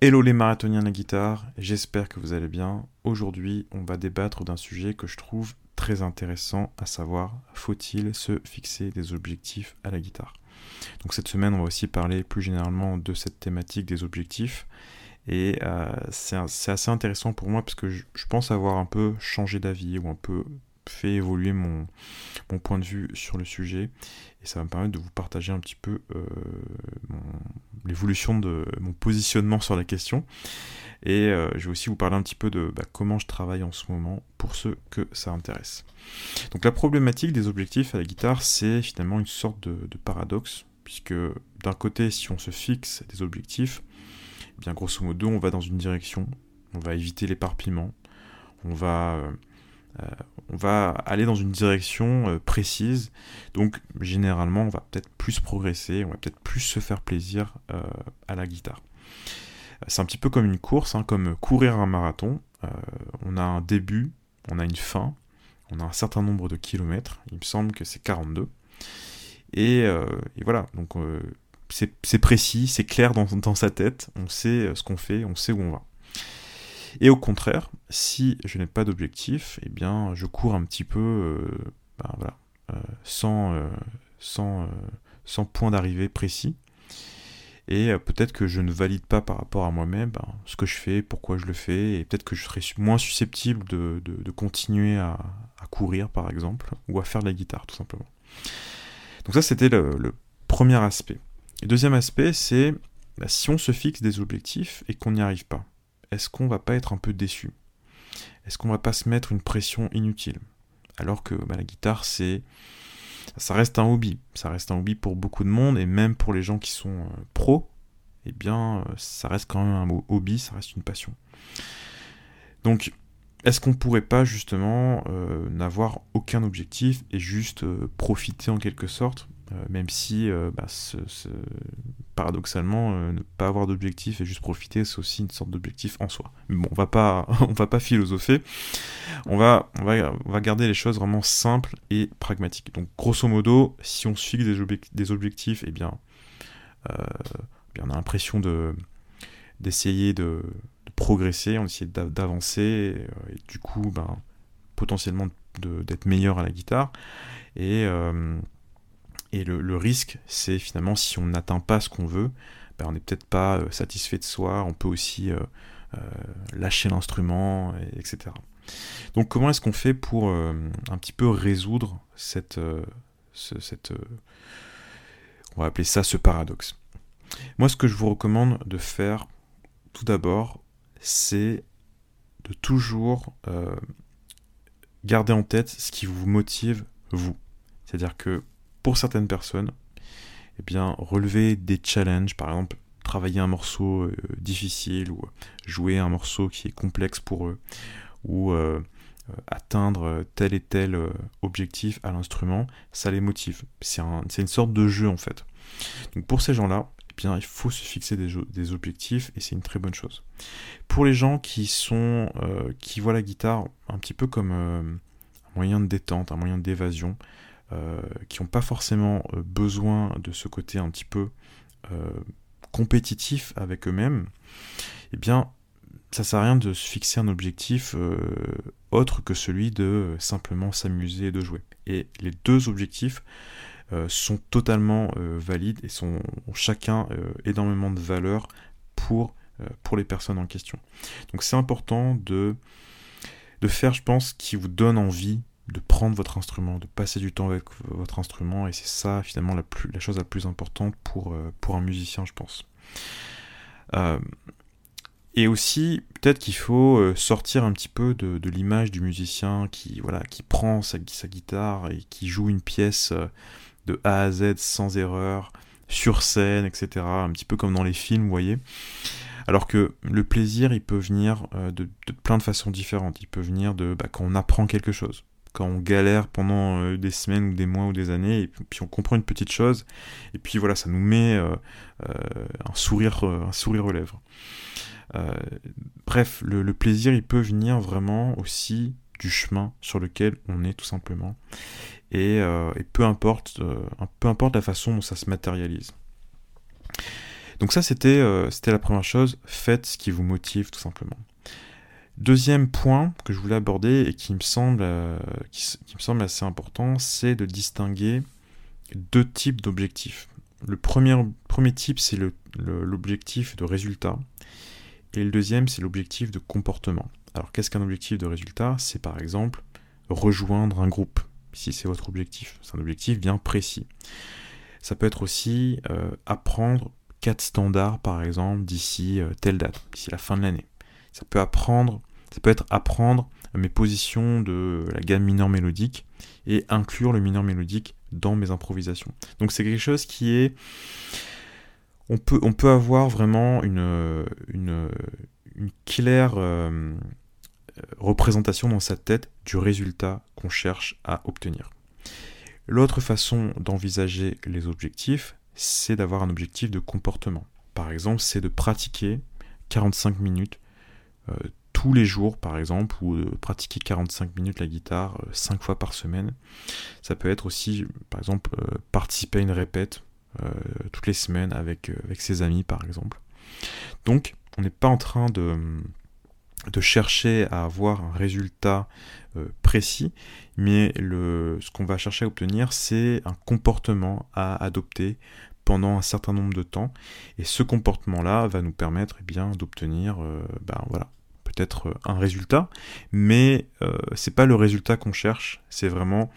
Hello les marathoniens de la guitare, j'espère que vous allez bien. Aujourd'hui, on va débattre d'un sujet que je trouve très intéressant, à savoir, faut-il se fixer des objectifs à la guitare? Donc cette semaine, on va aussi parler plus généralement de cette thématique des objectifs. Et euh, c'est assez intéressant pour moi parce que je, je pense avoir un peu changé d'avis ou un peu fait évoluer mon, mon, point de vue sur le sujet et ça va me permettre de vous partager un petit peu euh, l'évolution de mon positionnement sur la question et euh, je vais aussi vous parler un petit peu de bah, comment je travaille en ce moment pour ceux que ça intéresse. Donc la problématique des objectifs à la guitare c'est finalement une sorte de, paradoxe puisque d'un côté si on se fixe des objectifs, eh bien grosso modo on va dans une direction, on va éviter l'éparpillement, on va euh, on va aller dans une direction euh, précise. Donc généralement, on va peut-être plus progresser, on va peut-être plus se faire plaisir euh, à la guitare. C'est un petit peu comme une course, hein, comme courir un marathon. on a un début, on a une fin, on a un certain nombre de kilomètres. Il me semble que c'est 42. Et, voilà, donc c'est précis, c'est clair dans, sa tête, on sait ce qu'on fait, on sait où on va. Et au contraire, si je n'ai pas d'objectif, eh bien, je cours un petit peu, euh, ben voilà, euh, sans, euh, sans, sans, point d'arrivée précis. Et peut-être que je ne valide pas par rapport à moi-même ben, ce que je fais, pourquoi je le fais, et peut-être que je serai moins susceptible de, de, continuer à, courir, par exemple, ou à faire de la guitare, tout simplement. Donc ça, c'était le, le, premier aspect. Le deuxième aspect, c'est ben, si on se fixe des objectifs et qu'on n'y arrive pas est-ce qu'on va pas être un peu déçu? Est-ce qu'on va pas se mettre une pression inutile? Alors que bah, la guitare, c'est ça reste un hobby. Ça reste un hobby pour beaucoup de monde et même pour les gens qui sont euh, pros, eh bien, euh, ça reste quand même un hobby, ça reste une passion. Donc, est-ce qu'on pourrait pas justement euh, n'avoir aucun objectif et juste profiter en quelque sorte même si euh, bah, paradoxalement euh, ne pas avoir d'objectif et juste profiter c'est aussi une sorte d'objectif en soi. Mais bon on va pas on va pas philosopher. On va, on va on va garder les choses vraiment simples et pragmatiques. Donc grosso modo si on fixe des, objectifs et eh bien, on a l'impression de d'essayer de, progresser on essaie d'avancer et, du coup ben potentiellement d'être meilleur à la guitare. Et et le, risque, c'est finalement si on n'atteint pas ce qu'on veut, ben on n'est peut-être pas euh, satisfait de soi, on peut aussi euh, euh, lâcher l'instrument, etc. Donc comment est-ce qu'on fait pour un petit peu résoudre cette, cette on va appeler ça ce paradoxe? Moi, ce que je vous recommande de faire, tout d'abord, c'est de toujours garder en tête ce qui vous motive vous. C'est-à-dire que pour certaines personnes, eh bien, relever des challenges, par exemple, travailler un morceau euh, difficile ou jouer un morceau qui est complexe pour eux, ou euh, euh, atteindre tel et tel objectif à l'instrument, ça les motive. C'est une sorte de jeu en fait. Donc pour ces gens-là, eh bien, il faut se fixer des, objectifs et c'est une très bonne chose. Pour les gens qui sont, qui voient la guitare un petit peu comme un moyen de détente, un moyen d'évasion, qui n'ont pas forcément euh, besoin de ce côté un petit peu euh, compétitif avec eux-mêmes, eh bien, ça sert à rien de se fixer un objectif autre que celui de simplement s'amuser et de jouer. Et les deux objectifs sont totalement valides et sont, ont chacun énormément de valeur pour, pour les personnes en question. Donc c'est important de, de faire, je pense, qui vous donne envie de prendre votre instrument, de passer du temps avec votre instrument, et c'est ça finalement la, plus, la chose la plus importante pour, euh, pour un musicien, je pense. Euh, et aussi, peut-être qu'il faut euh, sortir un petit peu de, l'image du musicien qui, voilà, qui prend sa, guitare et qui joue une pièce de A à Z sans erreur, sur scène, etc. Un petit peu comme dans les films, vous voyez. Alors que le plaisir, il peut venir de, de plein de façons différentes. Il peut venir de bah, quand on apprend quelque chose quand on galère pendant euh, des semaines ou des mois ou des années, et puis on comprend une petite chose, et puis voilà, ça nous met euh, euh, un, sourire, aux lèvres. bref, le, plaisir, il peut venir vraiment aussi du chemin sur lequel on est tout simplement, et, peu, importe, la façon dont ça se matérialise. Donc ça, c'était la première chose, faites ce qui vous motive tout simplement. Deuxième point que je voulais aborder et qui me semble, qui, me semble assez important, c'est de distinguer deux types d'objectifs. Le premier, premier type, c'est l'objectif de résultat. Et le deuxième, c'est l'objectif de comportement. Alors, qu'est-ce qu'un objectif de résultat? C'est par exemple rejoindre un groupe, si c'est votre objectif. C'est un objectif bien précis. Ça peut être aussi euh, apprendre quatre standards, par exemple, d'ici euh, telle date, d'ici la fin de l'année. Ça peut apprendre, ça peut être apprendre mes positions de la gamme mineur mélodique et inclure le mineur mélodique dans mes improvisations. Donc c'est quelque chose qui est... On peut, on peut avoir vraiment une, une, claire euh, représentation dans sa tête du résultat qu'on cherche à obtenir. L'autre façon d'envisager les objectifs, c'est d'avoir un objectif de comportement. Par exemple, c'est de pratiquer 45 minutes euh, tous les jours, par exemple, ou de pratiquer 45 minutes la guitare 5 euh, fois par semaine. Ça peut être aussi, par exemple, euh, participer à une répète toutes les semaines avec, ses amis, par exemple. Donc, on n'est pas en train de, de chercher à avoir un résultat précis, mais le, ce qu'on va chercher à obtenir, c'est un comportement à adopter pendant un certain nombre de temps, et ce comportement-là va nous permettre eh bien d'obtenir ben, voilà, être un résultat, mais euh, c'est pas le résultat qu'on cherche, c'est vraiment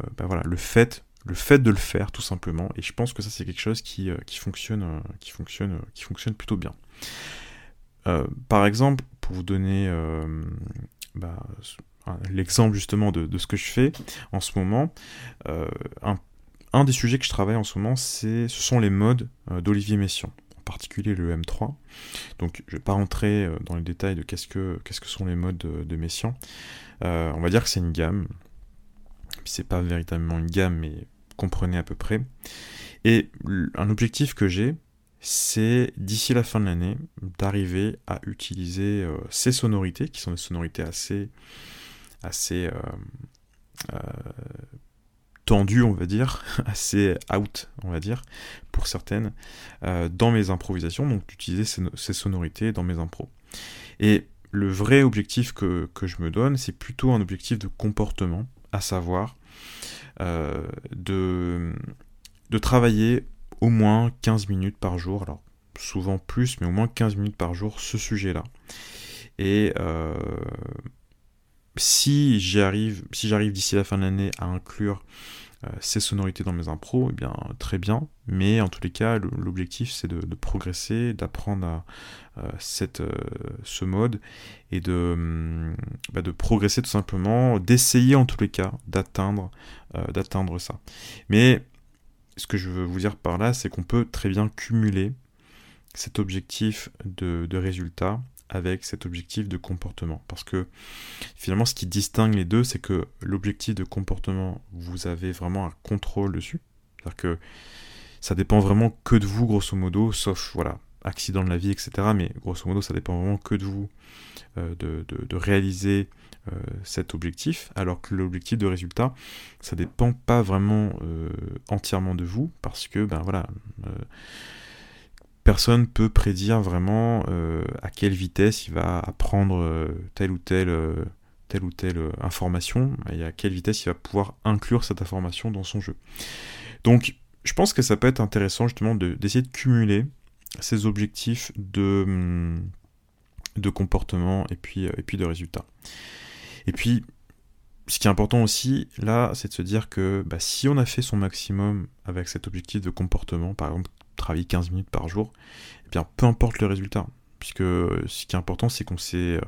euh, bah voilà, le fait le fait de le faire tout simplement et je pense que ça c'est quelque chose qui, euh, qui fonctionne qui fonctionne qui fonctionne plutôt bien. Par exemple pour vous donner bah, l'exemple justement de, ce que je fais en ce moment un, des sujets que je travaille en ce moment ce sont les modes d'Olivier Messiaen particulier le M3. Donc je ne vais pas rentrer euh, dans les détails de qu'est-ce que, sont les modes de, de Messiaen. Euh, on va dire que c'est une gamme. C'est pas véritablement une gamme, mais comprenez à peu près. Et un objectif que j'ai, c'est d'ici la fin de l'année d'arriver à utiliser euh, ces sonorités, qui sont des sonorités assez, assez on va dire, assez out, on va dire, pour certaines, euh, dans mes improvisations, donc d'utiliser ces, sonorités dans mes impros. Et le vrai objectif que, je me donne, c'est plutôt un objectif de comportement, à savoir euh, de, de travailler au moins 15 minutes par jour, alors souvent plus, mais au moins 15 minutes par jour, ce sujet-là. Et euh, si j'arrive, si j'arrive d'ici la fin de l'année à inclure euh, ces sonorités dans mes impros, eh bien très bien. Mais en tous les cas, l'objectif c'est de, progresser, d'apprendre à euh, cette, euh, ce mode et de, hum, bah, de progresser tout simplement, d'essayer en tous les cas d'atteindre d'atteindre ça. Mais ce que je veux vous dire par là, c'est qu'on peut très bien cumuler cet objectif de, de résultat avec cet objectif de comportement. Parce que finalement, ce qui distingue les deux, c'est que l'objectif de comportement, vous avez vraiment un contrôle dessus. C'est-à-dire que ça dépend vraiment que de vous, grosso modo, sauf, voilà, accident de la vie, etc. Mais grosso modo, ça dépend vraiment que de vous euh, de, réaliser euh, cet objectif, alors que l'objectif de résultat, ça dépend pas vraiment euh, entièrement de vous, parce que, ben voilà personne peut prédire vraiment euh, à quelle vitesse il va apprendre euh, telle ou telle, euh, information et à quelle vitesse il va pouvoir inclure cette information dans son jeu. Donc je pense que ça peut être intéressant justement d'essayer de, cumuler ces objectifs de, hum, comportement et puis, et puis de résultats. Et puis, ce qui est important aussi, là, c'est de se dire que bah, si on a fait son maximum avec cet objectif de comportement, par exemple travailler 15 minutes par jour, eh bien peu importe le résultat. Puisque ce qui est important, c'est qu'on s'est. Euh,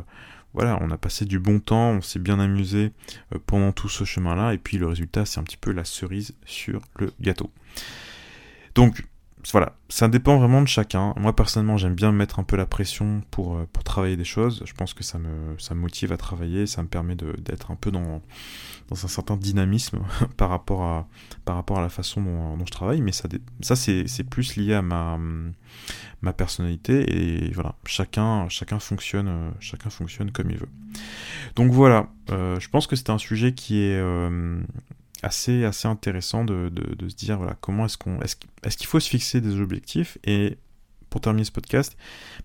voilà, on a passé du bon temps, on s'est bien amusé euh, pendant tout ce chemin-là, et puis le résultat, c'est un petit peu la cerise sur le gâteau. Donc, voilà, ça dépend vraiment de chacun. Moi personnellement, j'aime bien mettre un peu la pression pour, euh, pour travailler des choses. Je pense que ça me, ça motive à travailler, ça me permet d'être un peu dans, dans un certain dynamisme par, rapport à, par rapport à la façon dont, dont je travaille. Mais ça, ça c'est plus lié à ma, ma personnalité et voilà, chacun, chacun, fonctionne, chacun fonctionne comme il veut. Donc voilà, euh, je pense que c'est un sujet qui est... Euh, assez, intéressant de, se dire voilà, comment est-ce qu'on est-ce, qu'il faut se fixer des objectifs et pour terminer ce podcast,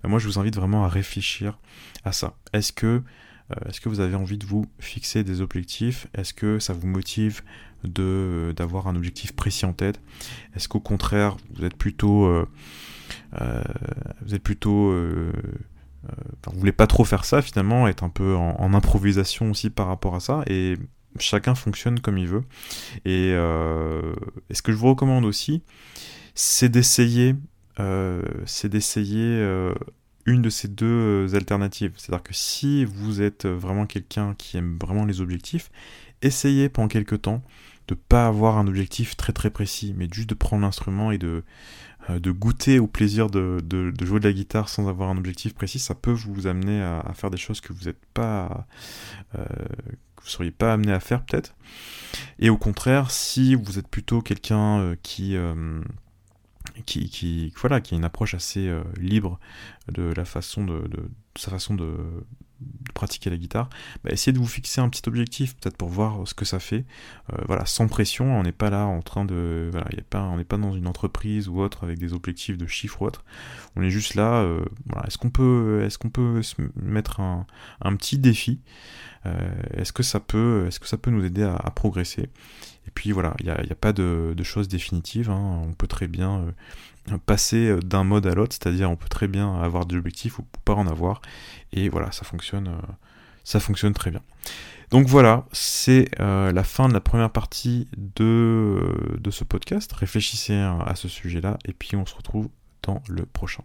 bah, moi je vous invite vraiment à réfléchir à ça. Est-ce que, euh, est-ce que vous avez envie de vous fixer des objectifs? Est-ce que ça vous motive de, d'avoir un objectif précis en tête? Est-ce qu'au contraire, vous êtes plutôt... Euh, vous êtes plutôt vous voulez pas trop faire ça finalement, être un peu en, improvisation aussi par rapport à ça, et chacun fonctionne comme il veut. Et, ce que je vous recommande aussi, c'est d'essayer, euh, c'est d'essayer euh, une de ces deux euh, alternatives. C'est-à-dire que si vous êtes vraiment quelqu'un qui aime vraiment les objectifs, essayez pendant quelques temps de pas avoir un objectif très très précis, mais juste de prendre l'instrument et de, goûter au plaisir de, jouer de la guitare sans avoir un objectif précis, ça peut vous amener à, faire des choses que vous n'êtes pas, que vous seriez pas amené à faire peut-être. Et au contraire, si vous êtes plutôt quelqu'un qui qui, qui, voilà, qui a une approche assez euh, libre de la façon de, sa façon de, pratiquer la guitare, bah, essayez de vous fixer un petit objectif, peut-être pour voir ce que ça fait. Euh, voilà, sans pression, on n'est pas là en train de, voilà, y a pas, on n'est pas dans une entreprise ou autre avec des objectifs de chiffres ou autre. On est juste là. Euh, est-ce qu'on peut, est-ce peut se mettre un, un petit défi Est-ce que ça peut, est-ce que ça peut nous aider à, progresser? Et puis voilà, il n'y a, pas de, choses définitives. Hein. On peut très bien euh, passer euh, d'un mode à l'autre, c'est-à-dire on peut très bien avoir des objectifs ou pas en avoir. Et voilà, ça fonctionne, euh, très bien. Donc voilà, c'est la fin de la première partie de, de ce podcast. Réfléchissez à ce sujet-là et puis on se retrouve dans le prochain.